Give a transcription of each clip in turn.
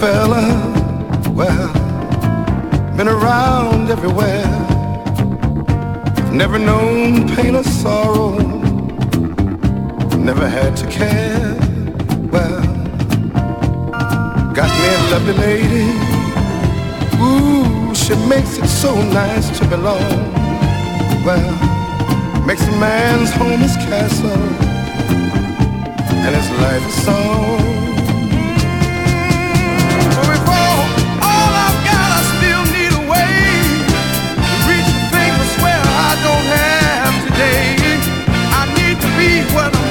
Fella, well, been around everywhere. Never known pain or sorrow, never had to care. Well, got me a lovely lady. Ooh, she makes it so nice to belong. Well, makes a man's home his castle and his life a song. Life,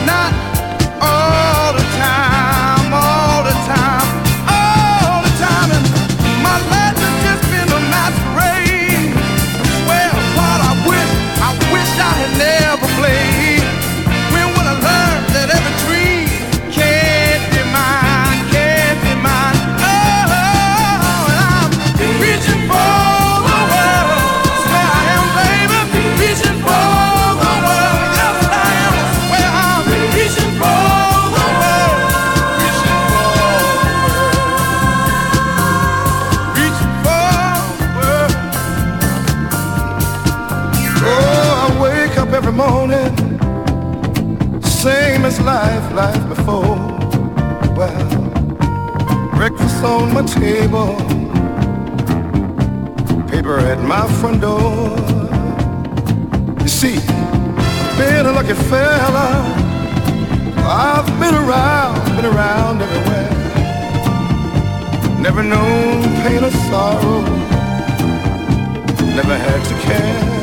on my table, paper at my front door. You see, I've been a lucky fella. I've been around, been around everywhere. Never known pain or sorrow. Never had to care.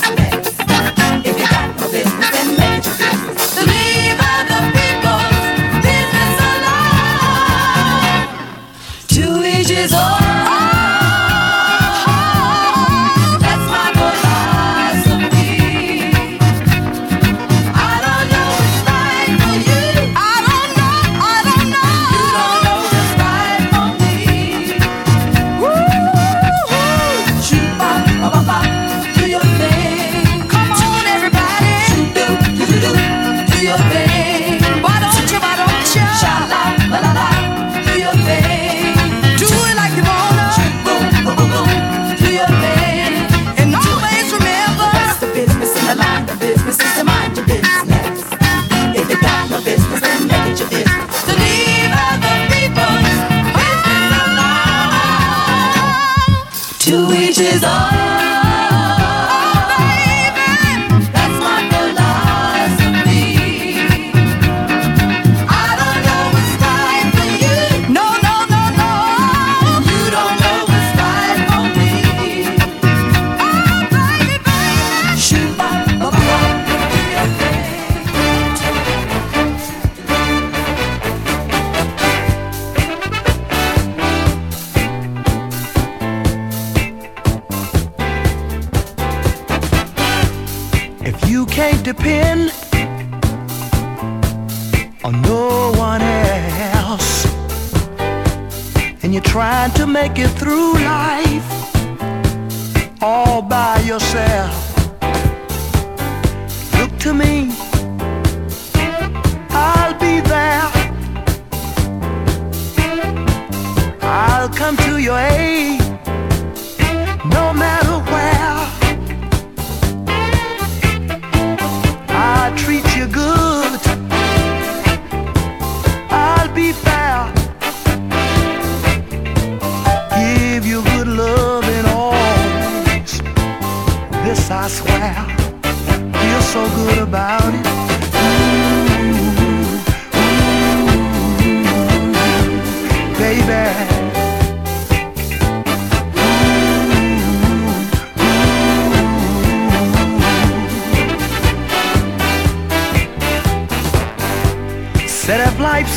I I'll come to your aid.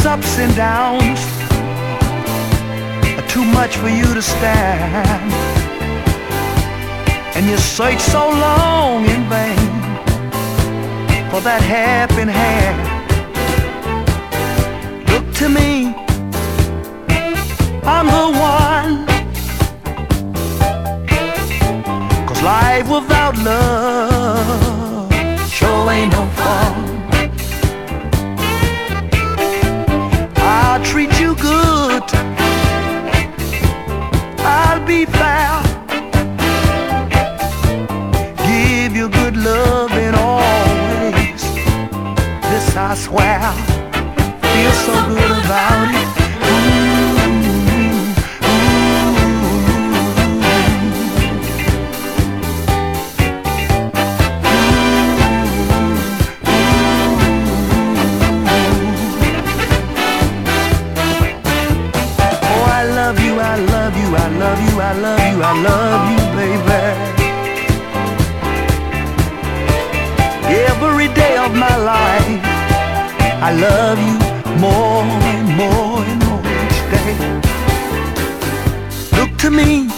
its ups and downs are too much for you to stand. And you search so long in vain for that helping hand. Look to me, I'm the one. Cause life without love sure ain't no fun. I'll treat you good. I'll be fair. Give you good love and always. This I swear. Feel so good about it. I love you more and more and more each day. Look to me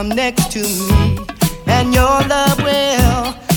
come next to me, and your love will.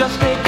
I'd be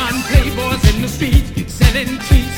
Look and see if it's not within